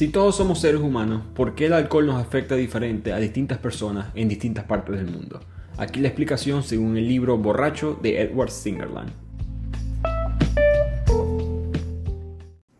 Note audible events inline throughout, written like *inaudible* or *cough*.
Si todos somos seres humanos, ¿por qué el alcohol nos afecta diferente a distintas personas en distintas partes del mundo? Aquí la explicación según el libro Borracho de Edward Singerland.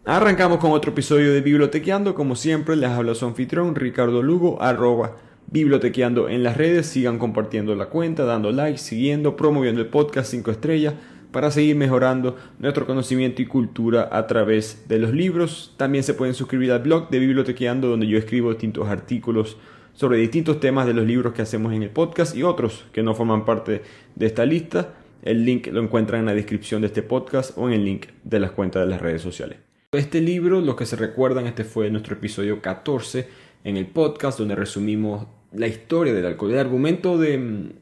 Arrancamos con otro episodio de Bibliotequeando. Como siempre, les habla su anfitrión Ricardo Lugo, arroba bibliotequeando en las redes. Sigan compartiendo la cuenta, dando like, siguiendo, promoviendo el podcast 5 estrellas para seguir mejorando nuestro conocimiento y cultura a través de los libros. También se pueden suscribir al blog de Bibliotequeando donde yo escribo distintos artículos sobre distintos temas de los libros que hacemos en el podcast y otros que no forman parte de esta lista. El link lo encuentran en la descripción de este podcast o en el link de las cuentas de las redes sociales. Este libro, los que se recuerdan, este fue nuestro episodio 14 en el podcast donde resumimos la historia del alcohol. El argumento de,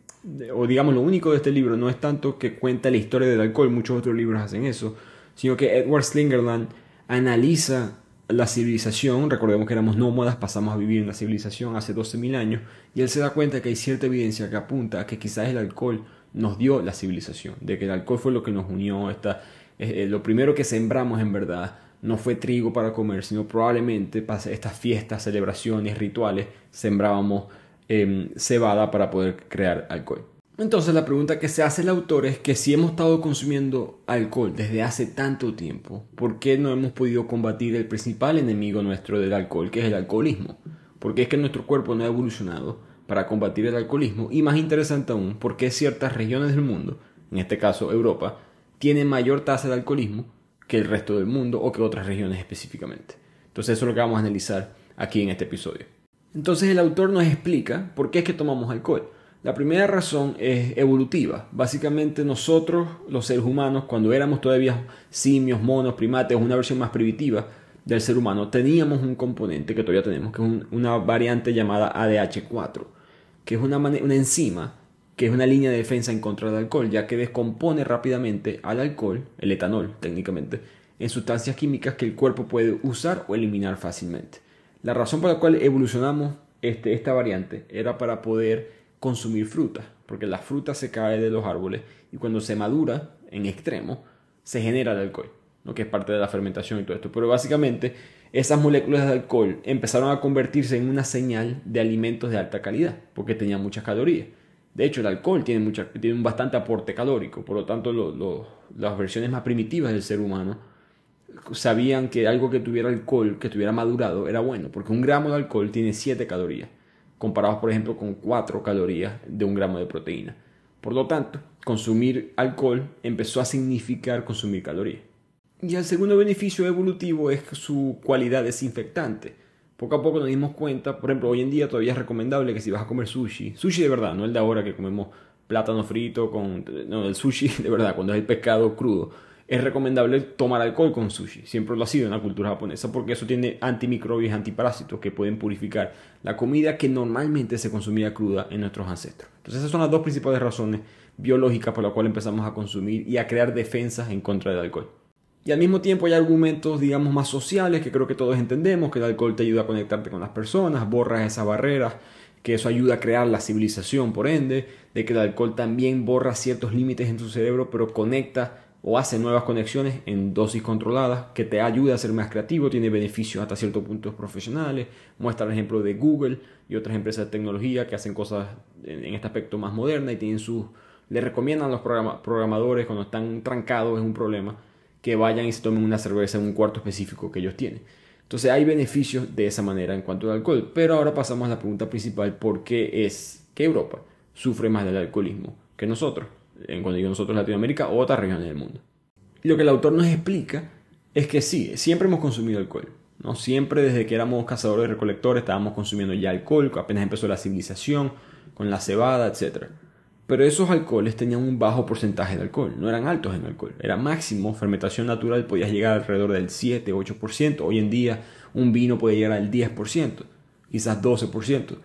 o digamos lo único de este libro no es tanto que cuenta la historia del alcohol, muchos otros libros hacen eso, sino que Edward Slingerland analiza la civilización, recordemos que éramos nómadas, pasamos a vivir en la civilización hace 12.000 años, y él se da cuenta que hay cierta evidencia que apunta a que quizás el alcohol nos dio la civilización, de que el alcohol fue lo que nos unió, esta, eh, lo primero que sembramos en verdad no fue trigo para comer, sino probablemente para estas fiestas, celebraciones, rituales, sembrábamos Em, cebada para poder crear alcohol. Entonces la pregunta que se hace el autor es que si hemos estado consumiendo alcohol desde hace tanto tiempo, ¿por qué no hemos podido combatir el principal enemigo nuestro del alcohol, que es el alcoholismo? Porque es que nuestro cuerpo no ha evolucionado para combatir el alcoholismo y más interesante aún, porque ciertas regiones del mundo, en este caso Europa, tienen mayor tasa de alcoholismo que el resto del mundo o que otras regiones específicamente. Entonces eso es lo que vamos a analizar aquí en este episodio. Entonces el autor nos explica por qué es que tomamos alcohol. La primera razón es evolutiva. Básicamente nosotros, los seres humanos, cuando éramos todavía simios, monos, primates, una versión más primitiva del ser humano, teníamos un componente que todavía tenemos, que es una variante llamada ADH4, que es una, una enzima que es una línea de defensa en contra del alcohol, ya que descompone rápidamente al alcohol, el etanol técnicamente, en sustancias químicas que el cuerpo puede usar o eliminar fácilmente. La razón por la cual evolucionamos este, esta variante era para poder consumir fruta, porque la fruta se cae de los árboles y cuando se madura en extremo se genera el alcohol, lo que es parte de la fermentación y todo esto. Pero básicamente esas moléculas de alcohol empezaron a convertirse en una señal de alimentos de alta calidad, porque tenían muchas calorías. De hecho, el alcohol tiene, mucha, tiene un bastante aporte calórico, por lo tanto las versiones más primitivas del ser humano sabían que algo que tuviera alcohol, que tuviera madurado, era bueno, porque un gramo de alcohol tiene 7 calorías, comparados por ejemplo con 4 calorías de un gramo de proteína. Por lo tanto, consumir alcohol empezó a significar consumir calorías. Y el segundo beneficio evolutivo es su cualidad desinfectante. Poco a poco nos dimos cuenta, por ejemplo, hoy en día todavía es recomendable que si vas a comer sushi, sushi de verdad, no el de ahora que comemos plátano frito con... No, el sushi *laughs* de verdad, cuando es el pescado crudo es recomendable tomar alcohol con sushi. Siempre lo ha sido en la cultura japonesa porque eso tiene antimicrobios antiparásitos que pueden purificar la comida que normalmente se consumía cruda en nuestros ancestros. Entonces esas son las dos principales razones biológicas por las cuales empezamos a consumir y a crear defensas en contra del alcohol. Y al mismo tiempo hay argumentos, digamos, más sociales que creo que todos entendemos, que el alcohol te ayuda a conectarte con las personas, borras esas barreras, que eso ayuda a crear la civilización, por ende, de que el alcohol también borra ciertos límites en tu cerebro, pero conecta o hace nuevas conexiones en dosis controladas que te ayuda a ser más creativo, tiene beneficios hasta ciertos puntos profesionales, muestra el ejemplo de Google y otras empresas de tecnología que hacen cosas en, este aspecto más moderna y tienen sus le recomiendan a los programadores cuando están trancados en un problema que vayan y se tomen una cerveza en un cuarto específico que ellos tienen. Entonces hay beneficios de esa manera en cuanto al alcohol. Pero ahora pasamos a la pregunta principal, ¿por qué es que Europa sufre más del alcoholismo que nosotros? En cuando digo nosotros Latinoamérica, o otras regiones del mundo. lo que el autor nos explica es que sí, siempre hemos consumido alcohol. ¿no? Siempre desde que éramos cazadores y recolectores estábamos consumiendo ya alcohol, apenas empezó la civilización, con la cebada, etc. Pero esos alcoholes tenían un bajo porcentaje de alcohol, no eran altos en alcohol, era máximo, fermentación natural podía llegar alrededor del 7-8%, hoy en día un vino puede llegar al 10%, quizás 12%.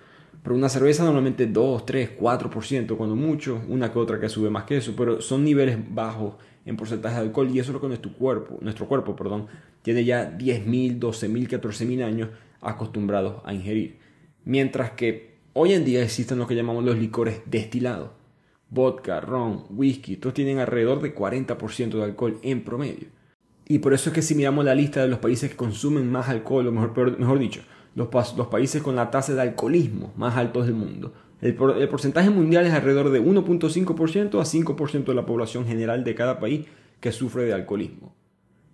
Pero una cerveza normalmente 2, 3, 4% cuando mucho, una que otra que sube más que eso, pero son niveles bajos en porcentaje de alcohol y eso es lo que nuestro cuerpo, nuestro cuerpo perdón, tiene ya 10.000, 12.000, 14.000 años acostumbrados a ingerir. Mientras que hoy en día existen lo que llamamos los licores destilados. Vodka, ron, whisky, todos tienen alrededor de 40% de alcohol en promedio. Y por eso es que si miramos la lista de los países que consumen más alcohol, o mejor, mejor dicho, los, países con la tasa de alcoholismo más altos del mundo, el, el porcentaje mundial es alrededor de 1.5% a 5% de la población general de cada país que sufre de alcoholismo.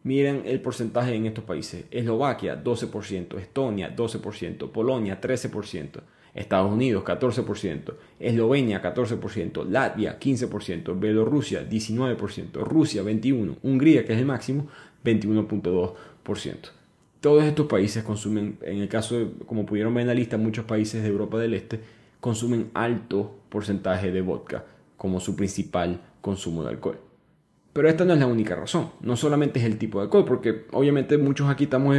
Miren el porcentaje en estos países. Eslovaquia 12%, Estonia 12%, Polonia 13%, Estados Unidos 14%, Eslovenia 14%, Latvia 15%, Bielorrusia 19%, Rusia 21%, Hungría, que es el máximo, 21.2%. Todos estos países consumen, en el caso, de, como pudieron ver en la lista, muchos países de Europa del Este consumen alto porcentaje de vodka como su principal consumo de alcohol. Pero esta no es la única razón. No solamente es el tipo de alcohol, porque obviamente muchos aquí estamos,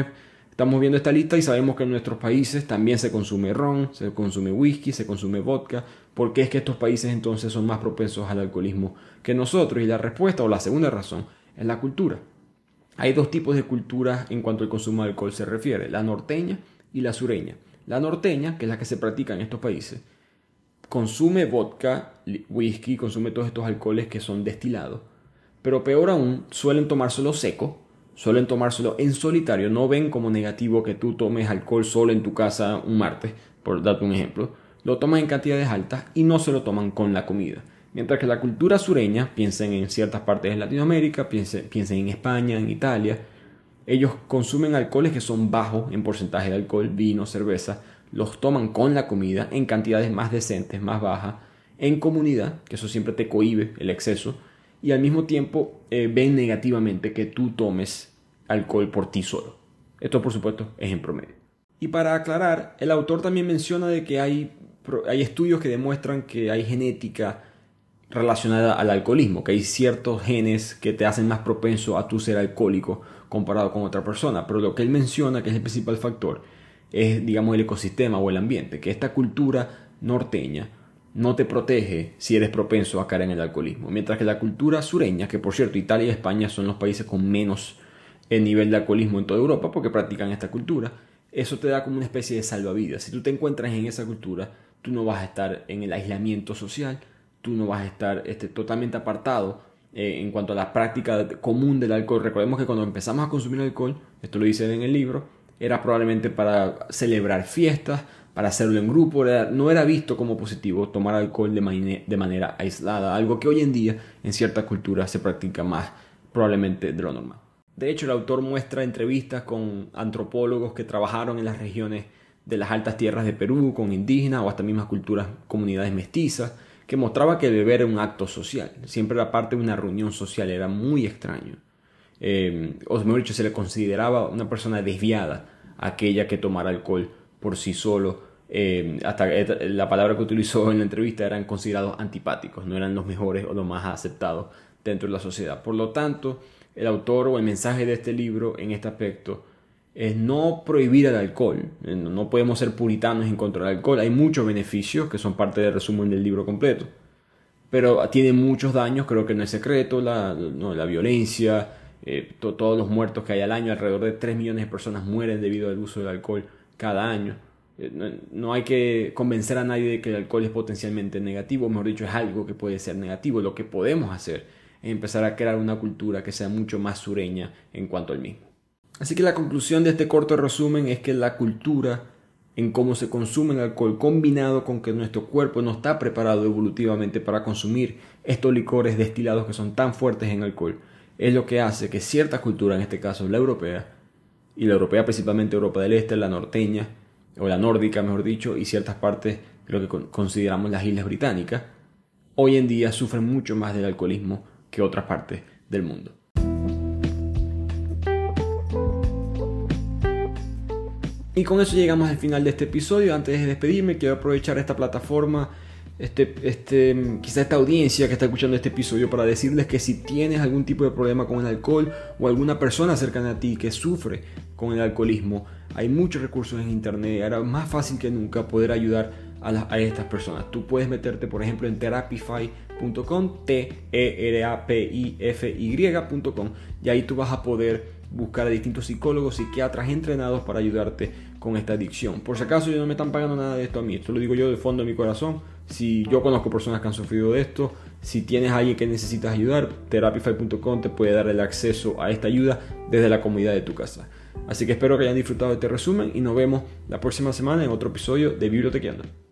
estamos viendo esta lista y sabemos que en nuestros países también se consume ron, se consume whisky, se consume vodka. ¿Por qué es que estos países entonces son más propensos al alcoholismo que nosotros? Y la respuesta o la segunda razón es la cultura. Hay dos tipos de culturas en cuanto al consumo de alcohol se refiere, la norteña y la sureña. La norteña, que es la que se practica en estos países, consume vodka, whisky, consume todos estos alcoholes que son destilados pero peor aún, suelen tomárselo seco, suelen tomárselo en solitario, no ven como negativo que tú tomes alcohol solo en tu casa un martes, por darte un ejemplo, lo toman en cantidades altas y no se lo toman con la comida. Mientras que la cultura sureña, piensen en ciertas partes de Latinoamérica, piensen, piensen en España, en Italia, ellos consumen alcoholes que son bajos en porcentaje de alcohol, vino, cerveza, los toman con la comida en cantidades más decentes, más bajas, en comunidad, que eso siempre te cohibe el exceso, y al mismo tiempo eh, ven negativamente que tú tomes alcohol por ti solo. Esto por supuesto es en promedio. Y para aclarar, el autor también menciona de que hay, hay estudios que demuestran que hay genética relacionada al alcoholismo, que hay ciertos genes que te hacen más propenso a tu ser alcohólico comparado con otra persona, pero lo que él menciona, que es el principal factor, es digamos el ecosistema o el ambiente, que esta cultura norteña no te protege si eres propenso a caer en el alcoholismo. Mientras que la cultura sureña, que por cierto Italia y España son los países con menos el nivel de alcoholismo en toda Europa porque practican esta cultura, eso te da como una especie de salvavidas. Si tú te encuentras en esa cultura, tú no vas a estar en el aislamiento social, tú no vas a estar este, totalmente apartado eh, en cuanto a la práctica común del alcohol. Recordemos que cuando empezamos a consumir alcohol, esto lo dice en el libro, era probablemente para celebrar fiestas, para hacerlo en grupo, no era visto como positivo tomar alcohol de, de manera aislada, algo que hoy en día en ciertas culturas se practica más probablemente de lo normal. De hecho, el autor muestra entrevistas con antropólogos que trabajaron en las regiones de las altas tierras de Perú, con indígenas o hasta mismas culturas, comunidades mestizas, que mostraba que beber era un acto social, siempre era parte de una reunión social, era muy extraño. Eh, o mejor dicho, se le consideraba una persona desviada aquella que tomara alcohol por sí solo. Eh, hasta la palabra que utilizó en la entrevista eran considerados antipáticos, no eran los mejores o los más aceptados dentro de la sociedad. Por lo tanto, el autor o el mensaje de este libro en este aspecto es no prohibir el alcohol. Eh, no podemos ser puritanos en contra del alcohol. Hay muchos beneficios que son parte del resumen del libro completo. Pero tiene muchos daños, creo que no es secreto, la, la violencia, eh, todos los muertos que hay al año, alrededor de 3 millones de personas mueren debido al uso del alcohol cada año. Eh, no, hay que convencer a nadie de que el alcohol es potencialmente negativo, mejor dicho, es algo que puede ser negativo. Lo que podemos hacer es empezar a crear una cultura que sea mucho más sureña en cuanto al mismo. Así que la conclusión de este corto resumen es que la cultura en cómo se consume el alcohol combinado con que nuestro cuerpo no está preparado evolutivamente para consumir estos licores destilados que son tan fuertes en alcohol, es lo que hace que cierta cultura, en este caso la europea, y la europea principalmente Europa del Este, la norteña, o la nórdica mejor dicho, y ciertas partes de lo que consideramos las islas británicas, hoy en día sufren mucho más del alcoholismo que otras partes del mundo. Y con eso llegamos al final de este episodio. Antes de despedirme, quiero aprovechar esta plataforma este, este, quizá esta audiencia que está escuchando este episodio para decirles que si tienes algún tipo de problema con el alcohol o alguna persona cercana a ti que sufre con el alcoholismo, hay muchos recursos en internet, ahora más fácil que nunca poder ayudar a, estas personas. Tú puedes meterte, por ejemplo, en therapify.com, T-E-R-A-P-I-F-Y.com, y ahí tú vas a poder buscar a distintos psicólogos, psiquiatras entrenados para ayudarte con esta adicción. Por si acaso, yo no me están pagando nada de esto a mí, esto lo digo yo de fondo de mi corazón. Si yo conozco personas que han sufrido de esto Si tienes a alguien que necesitas ayudar, therapify.com te puede dar el acceso a esta ayuda desde la comunidad de tu casa. Así que espero que hayan disfrutado de este resumen y nos vemos la próxima semana en otro episodio de Bibliotequeando.